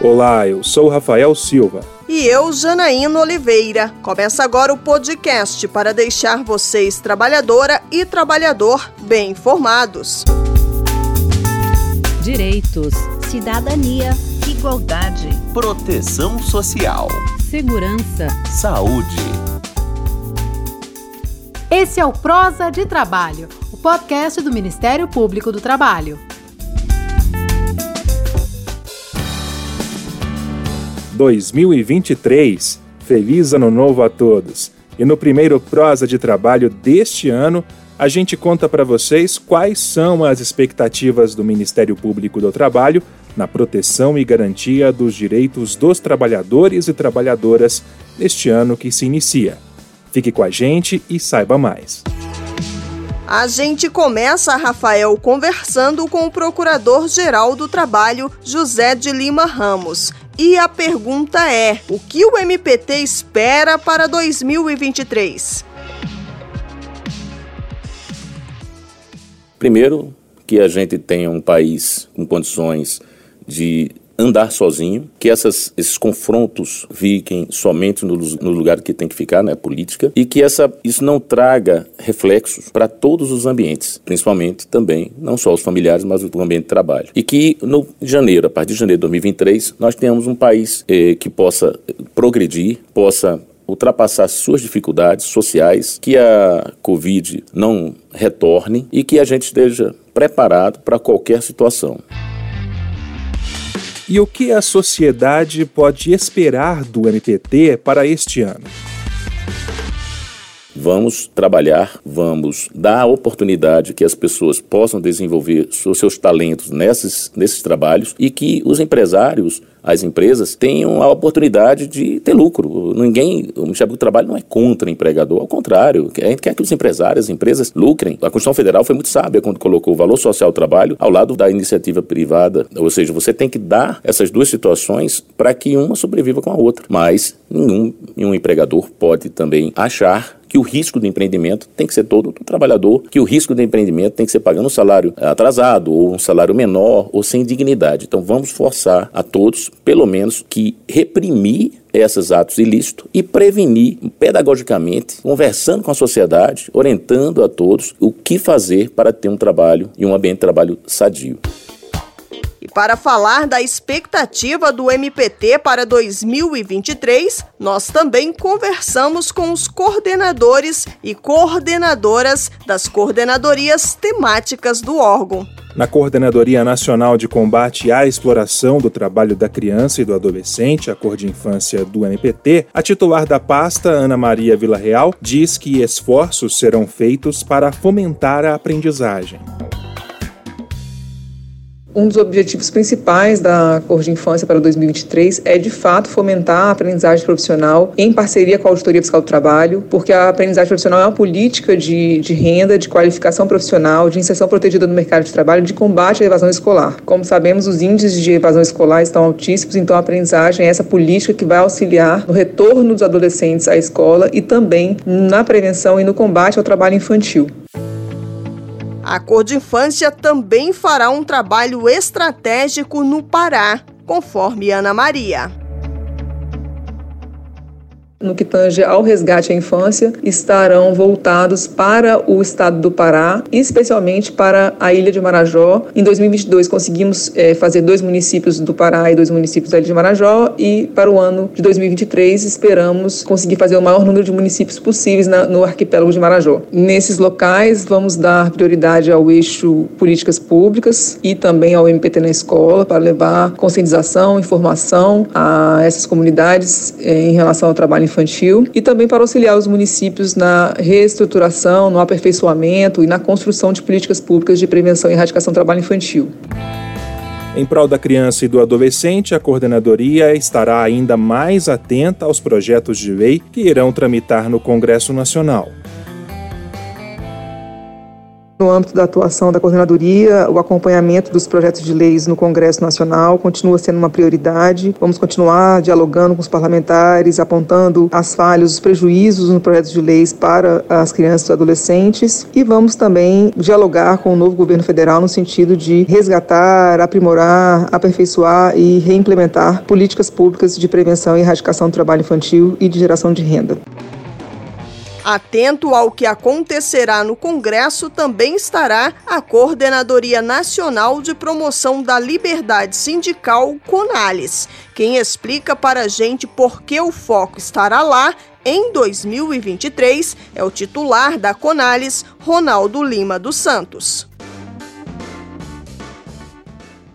Olá, eu sou Rafael Silva. E eu, Janaína Oliveira. Começa agora o podcast para deixar vocês, trabalhadora e trabalhador, bem informados. Direitos, cidadania, igualdade, proteção social, segurança, saúde. Esse é o Prosa de Trabalho, o podcast do Ministério Público do Trabalho. 2023. Feliz Ano Novo a todos! E no primeiro prosa de trabalho deste ano, a gente conta para vocês quais são as expectativas do Ministério Público do Trabalho na proteção e garantia dos direitos dos trabalhadores e trabalhadoras neste ano que se inicia. Fique com a gente e saiba mais. A gente começa, Rafael, conversando com o Procurador-Geral do Trabalho, José de Lima Ramos. E a pergunta é: o que o MPT espera para 2023? Primeiro, que a gente tenha um país com condições de andar sozinho, que essas, esses confrontos fiquem somente no, no, lugar que tem que ficar, né, política, e que essa, isso não traga reflexos para todos os ambientes, principalmente também, não só os familiares, mas o ambiente de trabalho. E que no janeiro, a partir de janeiro de 2023, nós tenhamos um país eh, que possa progredir, possa ultrapassar suas dificuldades sociais, que a Covid não retorne e que a gente esteja preparado para qualquer situação. E o que a sociedade pode esperar do MPT para este ano? Vamos trabalhar, vamos dar a oportunidade que as pessoas possam desenvolver seus talentos nesses, nesses trabalhos e que os empresários as empresas tenham a oportunidade de ter lucro. Ninguém, o Ministério do Trabalho não é contra o empregador, ao contrário, a gente quer que os empresários, as empresas lucrem. A Constituição Federal foi muito sábia quando colocou o valor social do trabalho ao lado da iniciativa privada, ou seja, você tem que dar essas duas situações para que uma sobreviva com a outra. Mas nenhum, nenhum empregador pode também achar que o risco do empreendimento tem que ser todo do trabalhador, que o risco do empreendimento tem que ser pagando um salário atrasado, ou um salário menor, ou sem dignidade. Então vamos forçar a todos, pelo menos, que reprimir esses atos ilícitos e prevenir pedagogicamente, conversando com a sociedade, orientando a todos o que fazer para ter um trabalho e um ambiente de trabalho sadio. Para falar da expectativa do MPT para 2023, nós também conversamos com os coordenadores e coordenadoras das coordenadorias temáticas do órgão. Na Coordenadoria Nacional de Combate à Exploração do Trabalho da Criança e do Adolescente, a Cor de Infância do MPT, a titular da pasta, Ana Maria Villarreal, diz que esforços serão feitos para fomentar a aprendizagem. Um dos objetivos principais da Cor de Infância para 2023 é, de fato, fomentar a aprendizagem profissional em parceria com a Auditoria Fiscal do Trabalho, porque a aprendizagem profissional é uma política de, de renda, de qualificação profissional, de inserção protegida no mercado de trabalho, de combate à evasão escolar. Como sabemos, os índices de evasão escolar estão altíssimos, então a aprendizagem é essa política que vai auxiliar no retorno dos adolescentes à escola e também na prevenção e no combate ao trabalho infantil. A Cor de Infância também fará um trabalho estratégico no Pará, conforme Ana Maria no que tange ao resgate à infância, estarão voltados para o estado do Pará, especialmente para a ilha de Marajó. Em 2022, conseguimos é, fazer dois municípios do Pará e dois municípios da ilha de Marajó, e para o ano de 2023, esperamos conseguir fazer o maior número de municípios possíveis na, no arquipélago de Marajó. Nesses locais, vamos dar prioridade ao eixo políticas públicas e também ao MPT na escola, para levar conscientização, informação a essas comunidades é, em relação ao trabalho infantil e também para auxiliar os municípios na reestruturação, no aperfeiçoamento e na construção de políticas públicas de prevenção e erradicação do trabalho infantil. Em prol da criança e do adolescente, a coordenadoria estará ainda mais atenta aos projetos de lei que irão tramitar no Congresso Nacional. No âmbito da atuação da coordenadoria, o acompanhamento dos projetos de leis no Congresso Nacional continua sendo uma prioridade. Vamos continuar dialogando com os parlamentares, apontando as falhas, os prejuízos no projeto de leis para as crianças e adolescentes e vamos também dialogar com o novo governo federal no sentido de resgatar, aprimorar, aperfeiçoar e reimplementar políticas públicas de prevenção e erradicação do trabalho infantil e de geração de renda. Atento ao que acontecerá no Congresso também estará a Coordenadoria Nacional de Promoção da Liberdade Sindical, CONALES. Quem explica para a gente por que o foco estará lá em 2023 é o titular da Conales, Ronaldo Lima dos Santos.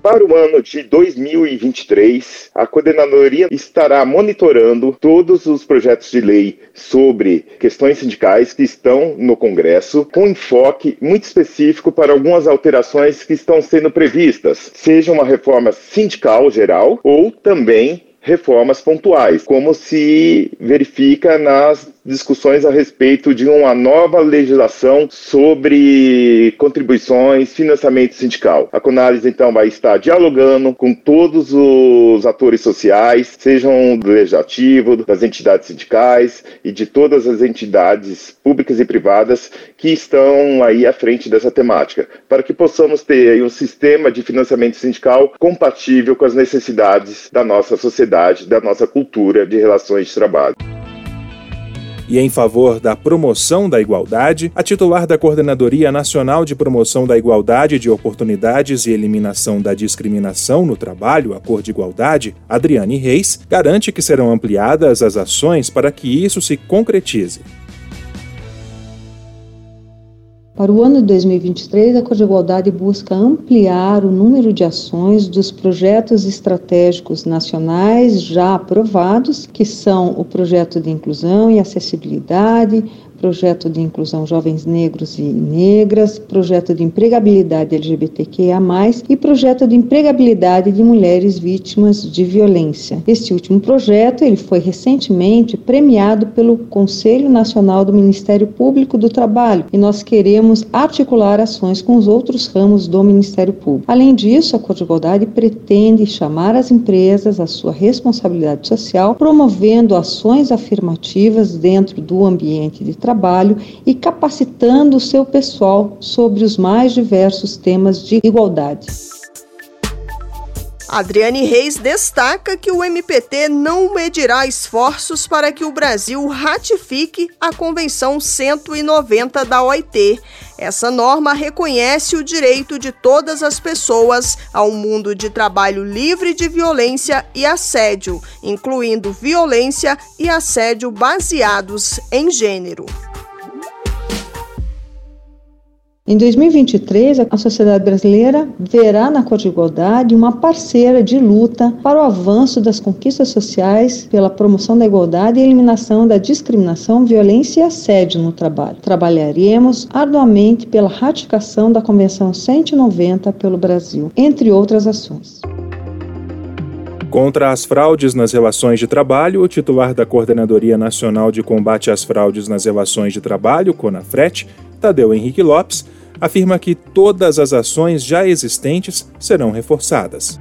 Para o ano de 2023, a coordenadoria estará monitorando todos os projetos de lei sobre questões sindicais que estão no Congresso, com enfoque muito específico para algumas alterações que estão sendo previstas, seja uma reforma sindical geral ou também reformas pontuais, como se verifica nas discussões a respeito de uma nova legislação sobre contribuições, financiamento sindical. A Conalis, então, vai estar dialogando com todos os atores sociais, sejam do legislativo, das entidades sindicais e de todas as entidades públicas e privadas que estão aí à frente dessa temática, para que possamos ter um sistema de financiamento sindical compatível com as necessidades da nossa sociedade, da nossa cultura de relações de trabalho e em favor da promoção da igualdade, a titular da Coordenadoria Nacional de Promoção da Igualdade de Oportunidades e Eliminação da Discriminação no Trabalho, a Cor de Igualdade, Adriane Reis, garante que serão ampliadas as ações para que isso se concretize. Para o ano de 2023, a Cor de Igualdade busca ampliar o número de ações dos projetos estratégicos nacionais já aprovados, que são o projeto de inclusão e acessibilidade, projeto de inclusão jovens negros e negras, projeto de empregabilidade LGBTQIA+, e projeto de empregabilidade de mulheres vítimas de violência. Este último projeto ele foi recentemente premiado pelo Conselho Nacional do Ministério Público do Trabalho e nós queremos articular ações com os outros ramos do Ministério Público. Além disso, a Cor de Igualdade pretende chamar as empresas à sua responsabilidade social, promovendo ações afirmativas dentro do ambiente de trabalho trabalho e capacitando o seu pessoal sobre os mais diversos temas de igualdade. Adriane Reis destaca que o MPT não medirá esforços para que o Brasil ratifique a Convenção 190 da OIT. Essa norma reconhece o direito de todas as pessoas a um mundo de trabalho livre de violência e assédio, incluindo violência e assédio baseados em gênero. Em 2023, a sociedade brasileira verá na Cor de Igualdade uma parceira de luta para o avanço das conquistas sociais pela promoção da igualdade e eliminação da discriminação, violência e assédio no trabalho. Trabalharemos arduamente pela ratificação da Convenção 190 pelo Brasil, entre outras ações. Contra as fraudes nas relações de trabalho, o titular da Coordenadoria Nacional de Combate às Fraudes nas Relações de Trabalho, CONAFRET, Tadeu Henrique Lopes, afirma que todas as ações já existentes serão reforçadas.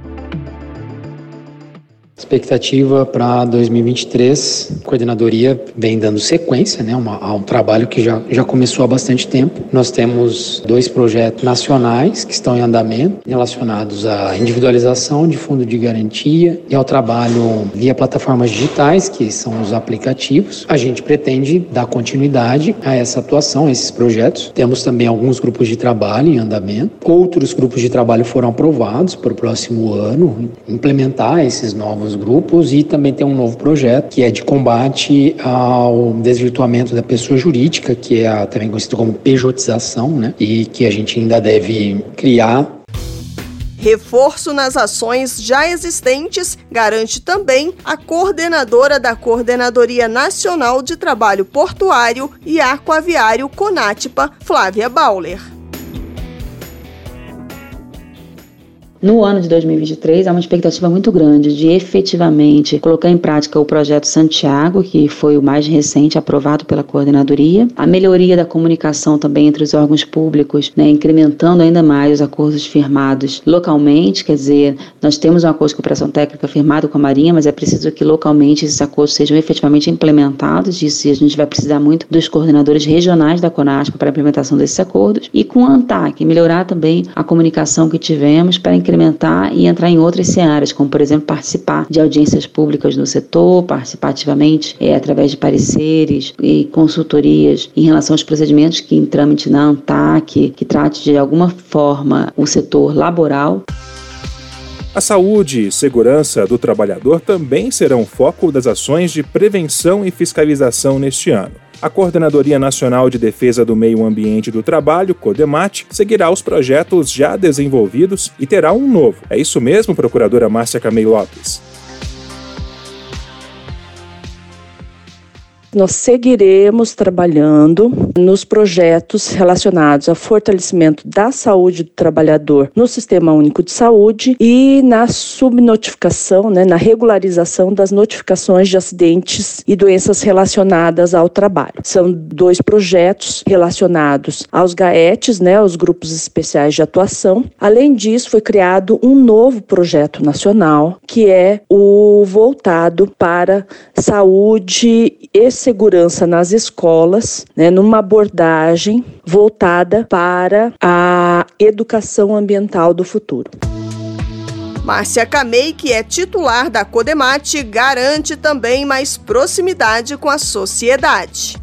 Expectativa para 2023, a coordenadoria vem dando sequência né, uma, a um trabalho que já, já começou há bastante tempo. Nós temos dois projetos nacionais que estão em andamento relacionados à individualização de fundo de garantia e ao trabalho via plataformas digitais, que são os aplicativos. A gente pretende dar continuidade a essa atuação, a esses projetos. Temos também alguns grupos de trabalho em andamento. Outros grupos de trabalho foram aprovados para o próximo ano, implementar esses novos grupos e também tem um novo projeto que é de combate ao desvirtuamento da pessoa jurídica, que é a, também conhecido como pejotização, né? E que a gente ainda deve criar Reforço nas ações já existentes garante também a coordenadora da Coordenadoria Nacional de Trabalho Portuário e Aquaviário Conatpa, Flávia Bauler. No ano de 2023, há uma expectativa muito grande de efetivamente colocar em prática o projeto Santiago, que foi o mais recente aprovado pela coordenadoria, a melhoria da comunicação também entre os órgãos públicos, né, incrementando ainda mais os acordos firmados localmente, quer dizer, nós temos um acordo de cooperação técnica firmado com a Marinha, mas é preciso que localmente esses acordos sejam efetivamente implementados, disso a gente vai precisar muito dos coordenadores regionais da CONASPA para a implementação desses acordos, e com a ANTAC, melhorar também a comunicação que tivemos para incrementar e entrar em outras searas, como por exemplo participar de audiências públicas no setor, participar ativamente é, através de pareceres e consultorias em relação aos procedimentos que em trâmite na ANTAC, que trate de alguma forma o setor laboral. A saúde e segurança do trabalhador também serão foco das ações de prevenção e fiscalização neste ano. A Coordenadoria Nacional de Defesa do Meio Ambiente do Trabalho, CODEMAT, seguirá os projetos já desenvolvidos e terá um novo. É isso mesmo, procuradora Márcia Camei Lopes? Nós seguiremos trabalhando nos projetos relacionados ao fortalecimento da saúde do trabalhador no Sistema Único de Saúde e na subnotificação, né, na regularização das notificações de acidentes e doenças relacionadas ao trabalho. São dois projetos relacionados aos GAETs, né, os grupos especiais de atuação. Além disso, foi criado um novo projeto nacional, que é o voltado para saúde e segurança nas escolas, né, numa abordagem voltada para a educação ambiental do futuro. Márcia Camei, que é titular da Codemate, garante também mais proximidade com a sociedade.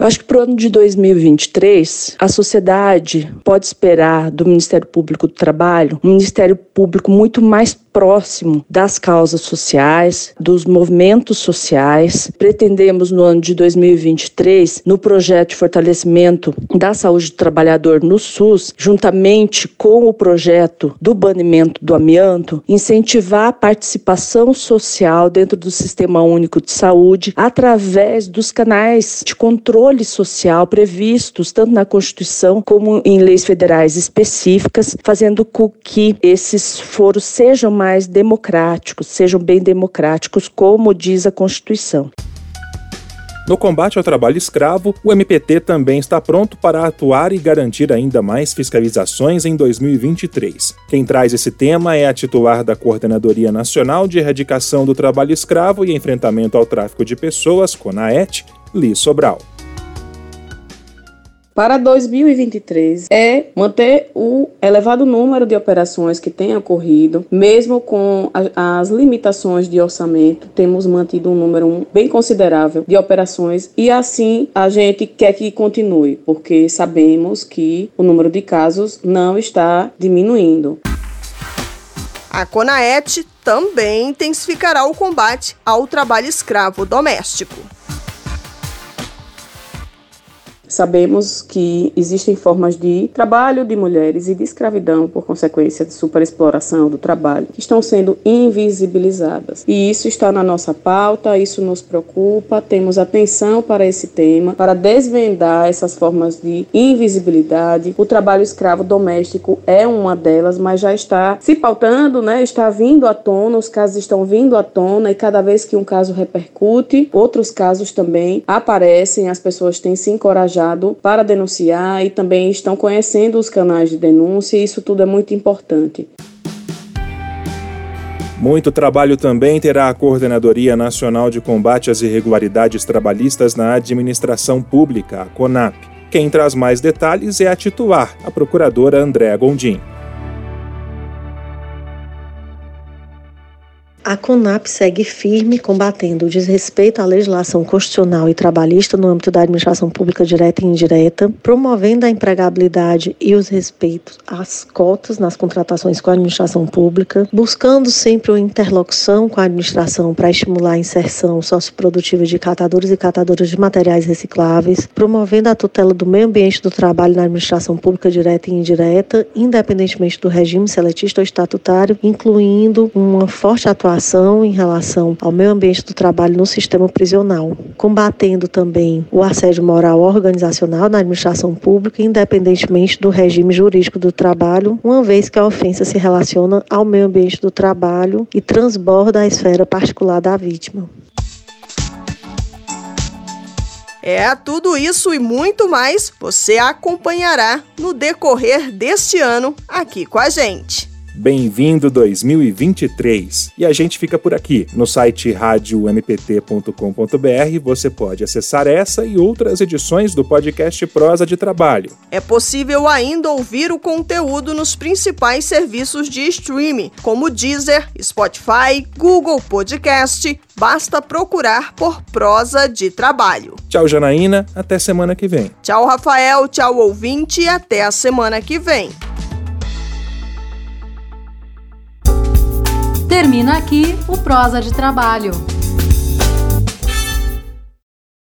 Eu acho que para o ano de 2023, a sociedade pode esperar do Ministério Público do Trabalho um Ministério Público muito mais próximo das causas sociais, dos movimentos sociais. Pretendemos, no ano de 2023, no projeto de fortalecimento da saúde do trabalhador no SUS, juntamente com o projeto do banimento do amianto, incentivar a participação social dentro do Sistema Único de Saúde através dos canais de controle social previstos tanto na Constituição como em leis federais específicas, fazendo com que esses foros sejam mais democráticos, sejam bem democráticos, como diz a Constituição. No combate ao trabalho escravo, o MPT também está pronto para atuar e garantir ainda mais fiscalizações em 2023. Quem traz esse tema é a titular da Coordenadoria Nacional de Erradicação do Trabalho Escravo e Enfrentamento ao Tráfico de Pessoas, CONAET, Li Sobral para 2023 é manter o elevado número de operações que tem ocorrido, mesmo com as limitações de orçamento, temos mantido um número bem considerável de operações e assim a gente quer que continue, porque sabemos que o número de casos não está diminuindo. A CONAET também intensificará o combate ao trabalho escravo doméstico. Sabemos que existem formas de trabalho de mulheres e de escravidão por consequência de superexploração do trabalho que estão sendo invisibilizadas. E isso está na nossa pauta, isso nos preocupa, temos atenção para esse tema, para desvendar essas formas de invisibilidade. O trabalho escravo doméstico é uma delas, mas já está se pautando, né? Está vindo à tona, os casos estão vindo à tona e cada vez que um caso repercute, outros casos também aparecem, as pessoas têm se encorajado para denunciar e também estão conhecendo os canais de denúncia, e isso tudo é muito importante. Muito trabalho também terá a Coordenadoria Nacional de Combate às Irregularidades Trabalhistas na Administração Pública, a CONAP. Quem traz mais detalhes é a titular, a procuradora Andréa Gondim. A CONAP segue firme combatendo o desrespeito à legislação constitucional e trabalhista no âmbito da administração pública direta e indireta, promovendo a empregabilidade e os respeitos às cotas nas contratações com a administração pública, buscando sempre uma interlocução com a administração para estimular a inserção socioprodutiva de catadores e catadoras de materiais recicláveis, promovendo a tutela do meio ambiente do trabalho na administração pública direta e indireta, independentemente do regime seletista ou estatutário, incluindo uma forte atuação atuação em relação ao meio ambiente do trabalho no sistema prisional, combatendo também o assédio moral organizacional na administração pública, independentemente do regime jurídico do trabalho, uma vez que a ofensa se relaciona ao meio ambiente do trabalho e transborda a esfera particular da vítima. É, tudo isso e muito mais você acompanhará no decorrer deste ano aqui com a gente. Bem-vindo 2023. E a gente fica por aqui. No site radiompt.com.br você pode acessar essa e outras edições do podcast Prosa de Trabalho. É possível ainda ouvir o conteúdo nos principais serviços de streaming, como Deezer, Spotify, Google Podcast. Basta procurar por Prosa de Trabalho. Tchau, Janaína. Até semana que vem. Tchau, Rafael. Tchau, ouvinte. E até a semana que vem. Termina aqui o Prosa de Trabalho.